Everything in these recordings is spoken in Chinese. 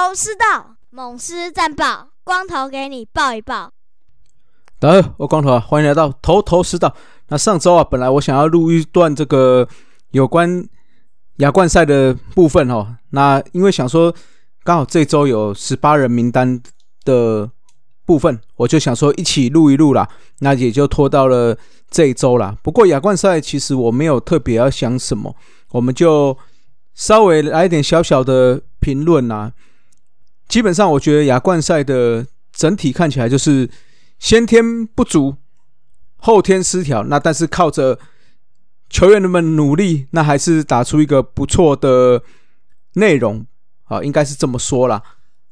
头头是道，猛狮战报，光头给你报一报。得，我光头啊，欢迎来到头头是道。那上周啊，本来我想要录一段这个有关亚冠赛的部分哦，那因为想说刚好这周有十八人名单的部分，我就想说一起录一录啦，那也就拖到了这一周啦。不过亚冠赛其实我没有特别要想什么，我们就稍微来一点小小的评论啊。基本上我觉得亚冠赛的整体看起来就是先天不足。后天失调，那但是靠着球员们努力，那还是打出一个不错的内容啊，应该是这么说啦。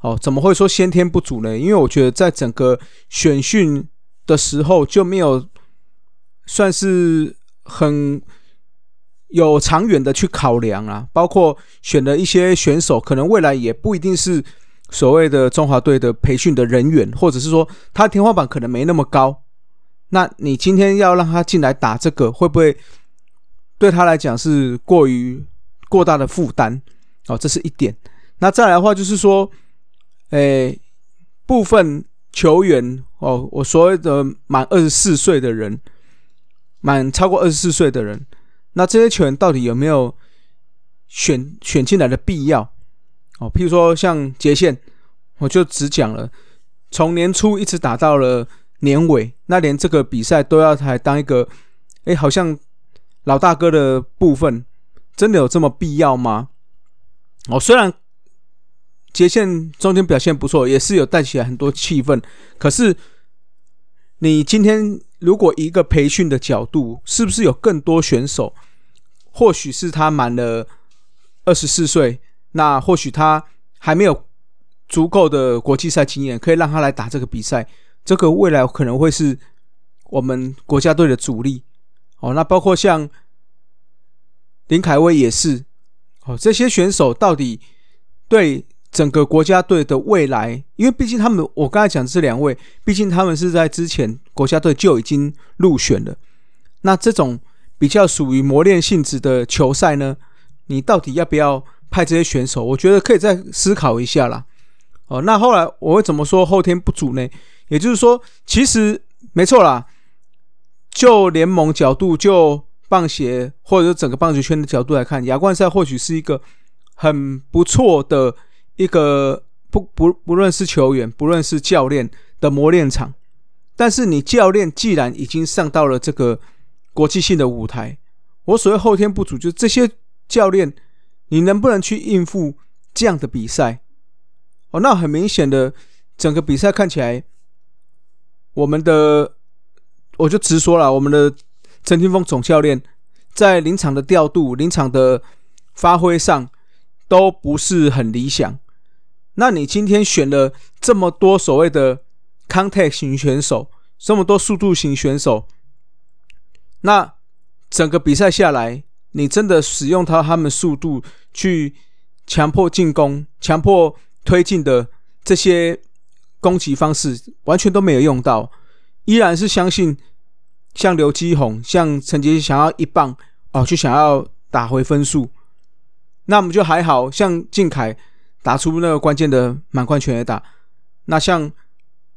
哦，怎么会说先天不足呢？因为我觉得在整个选训的时候就没有算是很有长远的去考量啊，包括选的一些选手，可能未来也不一定是所谓的中华队的培训的人员，或者是说他天花板可能没那么高。那你今天要让他进来打这个，会不会对他来讲是过于过大的负担？哦，这是一点。那再来的话，就是说，诶，部分球员哦，我所谓的满二十四岁的人，满超过二十四岁的人，那这些球员到底有没有选选进来的必要？哦，譬如说像杰线，我就只讲了，从年初一直打到了。年尾，那连这个比赛都要来当一个，哎，好像老大哥的部分，真的有这么必要吗？哦，虽然杰线中间表现不错，也是有带起来很多气氛，可是你今天如果一个培训的角度，是不是有更多选手？或许是他满了二十四岁，那或许他还没有足够的国际赛经验，可以让他来打这个比赛。这个未来可能会是我们国家队的主力哦。那包括像林凯威也是哦。这些选手到底对整个国家队的未来？因为毕竟他们，我刚才讲这两位，毕竟他们是在之前国家队就已经入选了。那这种比较属于磨练性质的球赛呢？你到底要不要派这些选手？我觉得可以再思考一下啦。哦，那后来我会怎么说后天不足呢？也就是说，其实没错啦。就联盟角度，就棒协或者整个棒球圈的角度来看，亚冠赛或许是一个很不错的一个不不不论是球员，不论是教练的磨练场。但是你教练既然已经上到了这个国际性的舞台，我所谓后天不足，就是这些教练，你能不能去应付这样的比赛？哦，那很明显的，整个比赛看起来。我们的，我就直说了，我们的陈天峰总教练在临场的调度、临场的发挥上都不是很理想。那你今天选了这么多所谓的 contact 型选手，这么多速度型选手，那整个比赛下来，你真的使用他他们速度去强迫进攻、强迫推进的这些？攻击方式完全都没有用到，依然是相信像刘基宏、像陈杰想要一棒哦，就想要打回分数，那我们就还好像靖凯打出那个关键的满贯全垒打，那像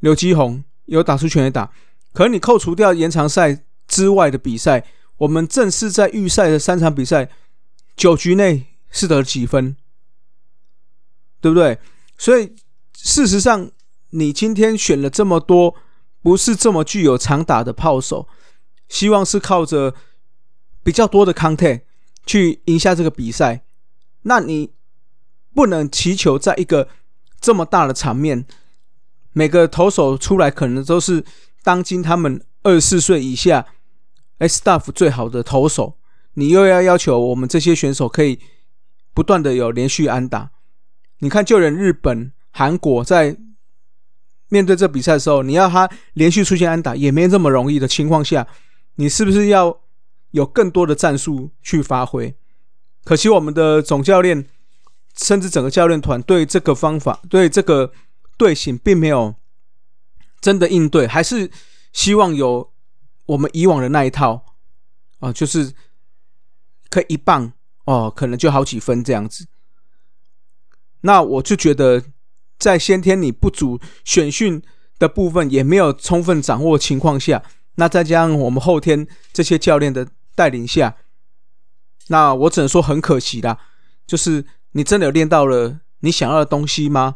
刘基宏有打出全垒打，可你扣除掉延长赛之外的比赛，我们正式在预赛的三场比赛九局内是得几分，对不对？所以事实上。你今天选了这么多不是这么具有长打的炮手，希望是靠着比较多的 content 去赢下这个比赛。那你不能祈求在一个这么大的场面，每个投手出来可能都是当今他们二十四岁以下 S staff 最好的投手，你又要要求我们这些选手可以不断的有连续安打。你看，就连日本、韩国在面对这比赛的时候，你要他连续出现安打也没这么容易的情况下，你是不是要有更多的战术去发挥？可惜我们的总教练甚至整个教练团对这个方法、对这个队形并没有真的应对，还是希望有我们以往的那一套啊，就是可以一棒哦，可能就好几分这样子。那我就觉得在先天你不足选训的部分也没有充分掌握情况下，那再加上我们后天这些教练的带领下，那我只能说很可惜啦。就是你真的有练到了你想要的东西吗？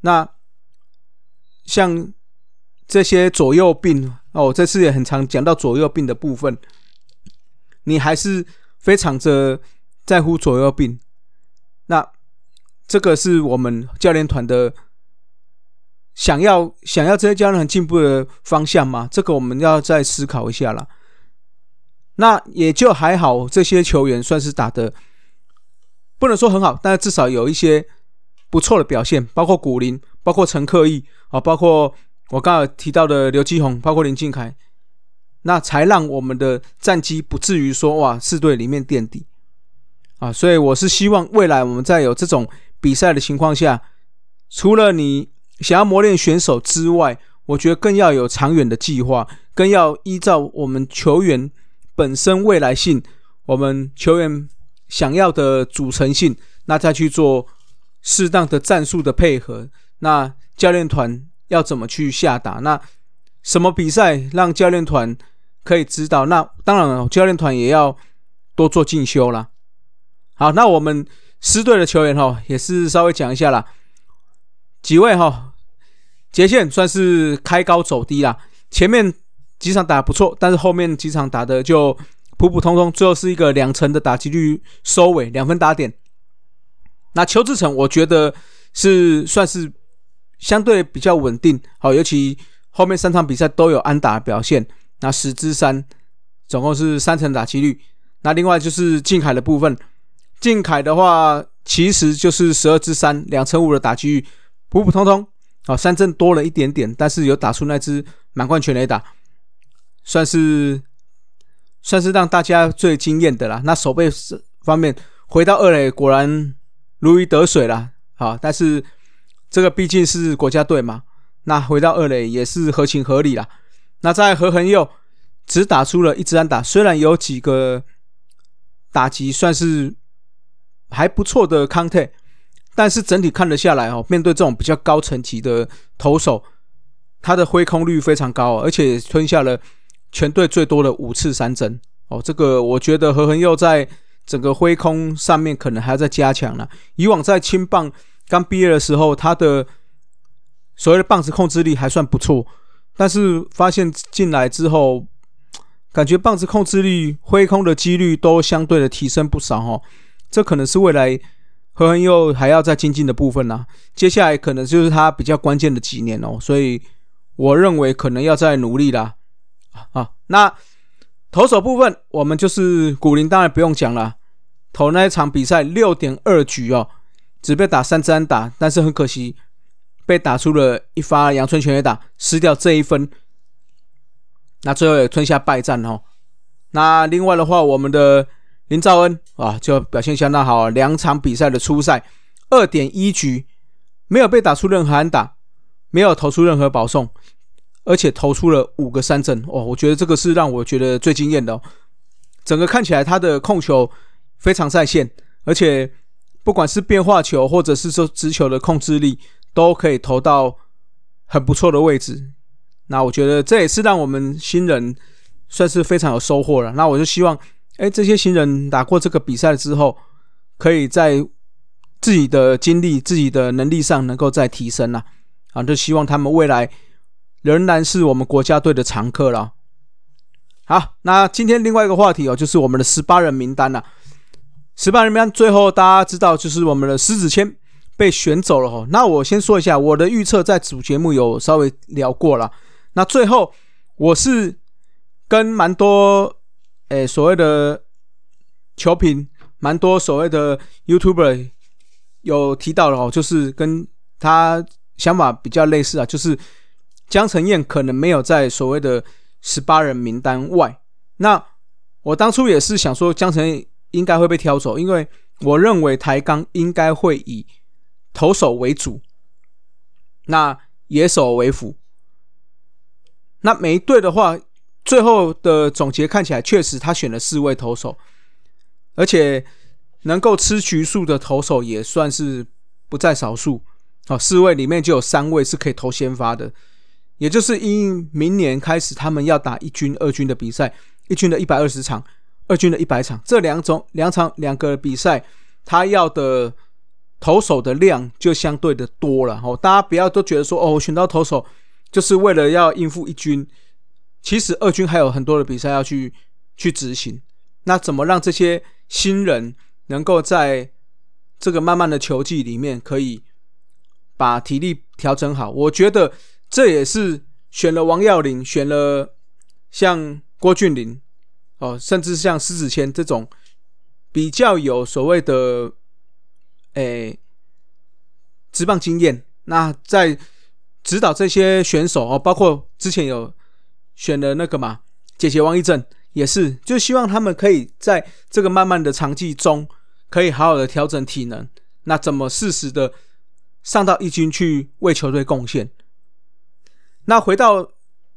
那像这些左右病哦，这次也很常讲到左右病的部分，你还是非常的在乎左右病。那这个是我们教练团的想要想要这些教练团进步的方向吗？这个我们要再思考一下了。那也就还好，这些球员算是打的不能说很好，但至少有一些不错的表现，包括古林，包括陈克义啊，包括我刚刚提到的刘基宏，包括林敬凯，那才让我们的战绩不至于说哇四队里面垫底啊。所以我是希望未来我们在有这种比赛的情况下，除了你想要磨练选手之外，我觉得更要有长远的计划，更要依照我们球员。本身未来性，我们球员想要的组成性，那再去做适当的战术的配合。那教练团要怎么去下达？那什么比赛让教练团可以指导？那当然了，教练团也要多做进修啦。好，那我们师队的球员哈，也是稍微讲一下啦。几位哈，杰线算是开高走低啦，前面。几场打不错，但是后面几场打的就普普通通，最后是一个两成的打击率收尾，两分打点。那邱志成，我觉得是算是相对比较稳定，好，尤其后面三场比赛都有安打表现。那十支三，总共是三成打击率。那另外就是靖凯的部分，靖凯的话其实就是十二支三，两成五的打击率，普普通通。好，三振多了一点点，但是有打出那支满贯全垒打。算是算是让大家最惊艳的啦。那守备方面，回到二垒果然如鱼得水了。好，但是这个毕竟是国家队嘛，那回到二垒也是合情合理啦。那在何恒佑只打出了一支安打，虽然有几个打击算是还不错的康泰，但是整体看了下来哦，面对这种比较高层级的投手，他的挥空率非常高，而且吞下了。全队最多的五次三振哦，这个我觉得何恒佑在整个挥空上面可能还要再加强了。以往在青棒刚毕业的时候，他的所谓的棒子控制力还算不错，但是发现进来之后，感觉棒子控制力、挥空的几率都相对的提升不少哦。这可能是未来何恒佑还要再精进的部分呢。接下来可能就是他比较关键的几年哦，所以我认为可能要再努力啦。啊，那投手部分，我们就是古林，当然不用讲了。投那一场比赛六点二局哦，只被打三支安打，但是很可惜被打出了一发阳春全垒打，失掉这一分。那最后也吞下败战哦。那另外的话，我们的林兆恩啊，就表现相当好，两场比赛的初赛二点一局没有被打出任何安打，没有投出任何保送。而且投出了五个三振哦，我觉得这个是让我觉得最惊艳的。哦整个看起来他的控球非常在线，而且不管是变化球或者是说直球的控制力，都可以投到很不错的位置。那我觉得这也是让我们新人算是非常有收获了。那我就希望，哎，这些新人打过这个比赛之后，可以在自己的经历、自己的能力上能够再提升了。啊，就希望他们未来。仍然是我们国家队的常客了。好，那今天另外一个话题哦，就是我们的十八人名单了。十八人名单最后大家知道，就是我们的狮子谦被选走了哦。那我先说一下我的预测，在主节目有稍微聊过了。那最后我是跟蛮多诶所谓的球评，蛮多所谓的 YouTuber 有提到了哦，就是跟他想法比较类似啊，就是。江承燕可能没有在所谓的十八人名单外。那我当初也是想说，江承燕应该会被挑走，因为我认为台钢应该会以投手为主，那野手为辅。那每一队的话，最后的总结看起来确实他选了四位投手，而且能够吃局数的投手也算是不在少数。哦，四位里面就有三位是可以投先发的，也就是因明年开始他们要打一军、二军的比赛，一军的一百二十场，二军的一百场，这两种两场两个比赛，他要的投手的量就相对的多了。哦，大家不要都觉得说，哦，选到投手就是为了要应付一军，其实二军还有很多的比赛要去去执行。那怎么让这些新人能够在这个慢慢的球季里面可以？把体力调整好，我觉得这也是选了王耀林，选了像郭俊林，哦，甚至像施子谦这种比较有所谓的诶职棒经验，那在指导这些选手哦，包括之前有选的那个嘛，姐姐王一正也是，就希望他们可以在这个慢慢的长季中，可以好好的调整体能，那怎么适时的。上到一军去为球队贡献。那回到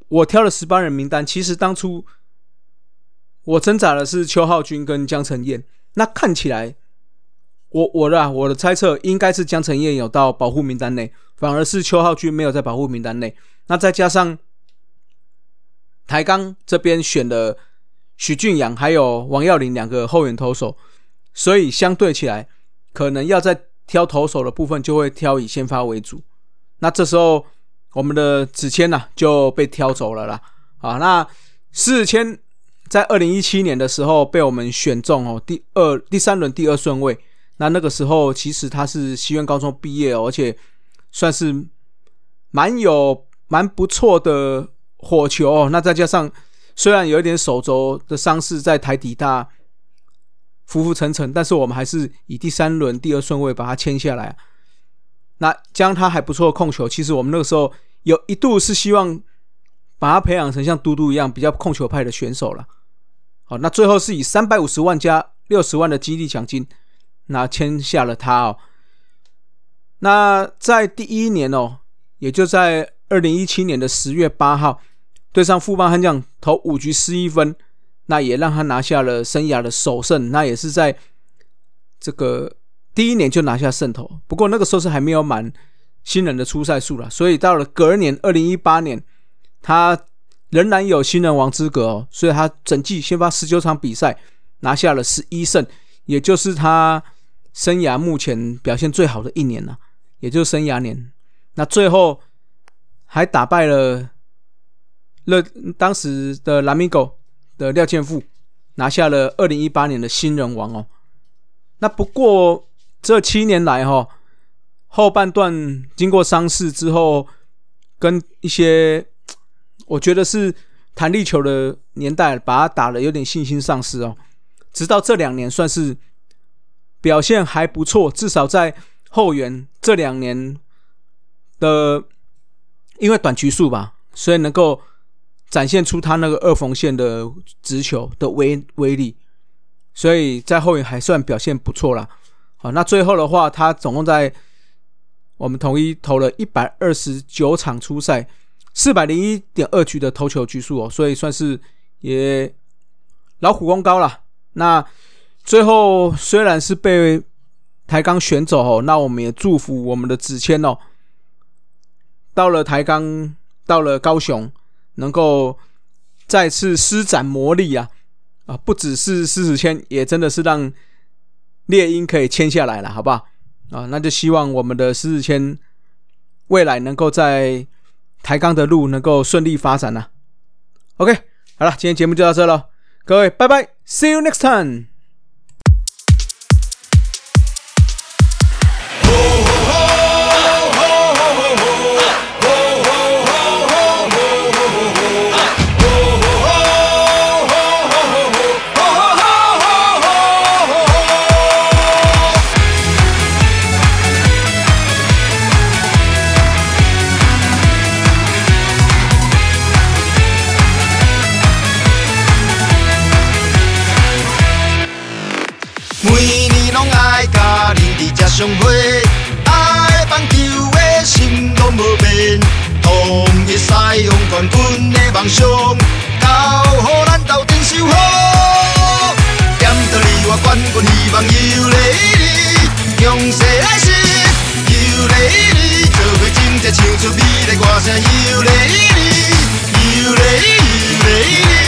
我挑的十八人名单，其实当初我挣扎的是邱浩军跟江承燕。那看起来，我我的啊我的猜测应该是江承燕有到保护名单内，反而是邱浩军没有在保护名单内。那再加上台钢这边选的许俊阳还有王耀林两个后援投手，所以相对起来，可能要在。挑投手的部分就会挑以先发为主，那这时候我们的子谦呐就被挑走了啦。啊，那四千在二零一七年的时候被我们选中哦，第二、第三轮第二顺位。那那个时候其实他是西苑高中毕业，而且算是蛮有蛮不错的火球哦。那再加上虽然有一点手肘的伤势在台底大。浮浮沉沉，但是我们还是以第三轮第二顺位把他签下来。那将他还不错的控球，其实我们那个时候有一度是希望把他培养成像嘟嘟一样比较控球派的选手了。好，那最后是以三百五十万加六十万的激励奖金，那签下了他哦。那在第一年哦，也就在二零一七年的十月八号，对上富邦悍将投五局失一分。那也让他拿下了生涯的首胜，那也是在这个第一年就拿下胜投。不过那个时候是还没有满新人的出赛数了，所以到了隔年二零一八年，他仍然有新人王资格哦。所以他整季先发十九场比赛，拿下了十一胜，也就是他生涯目前表现最好的一年了，也就是生涯年。那最后还打败了乐当时的蓝米狗。的廖健富拿下了二零一八年的新人王哦。那不过这七年来哈，后半段经过伤势之后，跟一些我觉得是弹力球的年代，把他打的有点信心丧失哦。直到这两年算是表现还不错，至少在后援这两年的因为短局数吧，所以能够。展现出他那个二缝线的直球的威威力，所以在后援还算表现不错啦。好，那最后的话，他总共在我们统一投了一百二十九场初赛，四百零一点二局的投球局数哦，所以算是也老虎功高了。那最后虽然是被台钢选走哦，那我们也祝福我们的子谦哦，到了台钢，到了高雄。能够再次施展魔力啊啊！不只是狮子签，也真的是让猎鹰可以签下来了，好不好啊？那就希望我们的狮子签未来能够在抬杠的路能够顺利发展呢。OK，好了，今天节目就到这了，各位拜拜，See you next time。世勇敢管呢 bằng sông. Tàu hồ lan tàu tiếng siêu hô. Em ta đi qua quân còn hy vọng yêu lấy đi. Nhung sẽ ai xin yêu lấy đi. Chờ về chim ta chiều cho bi đại qua sẽ yêu lấy đi. Yêu lấy yêu lấy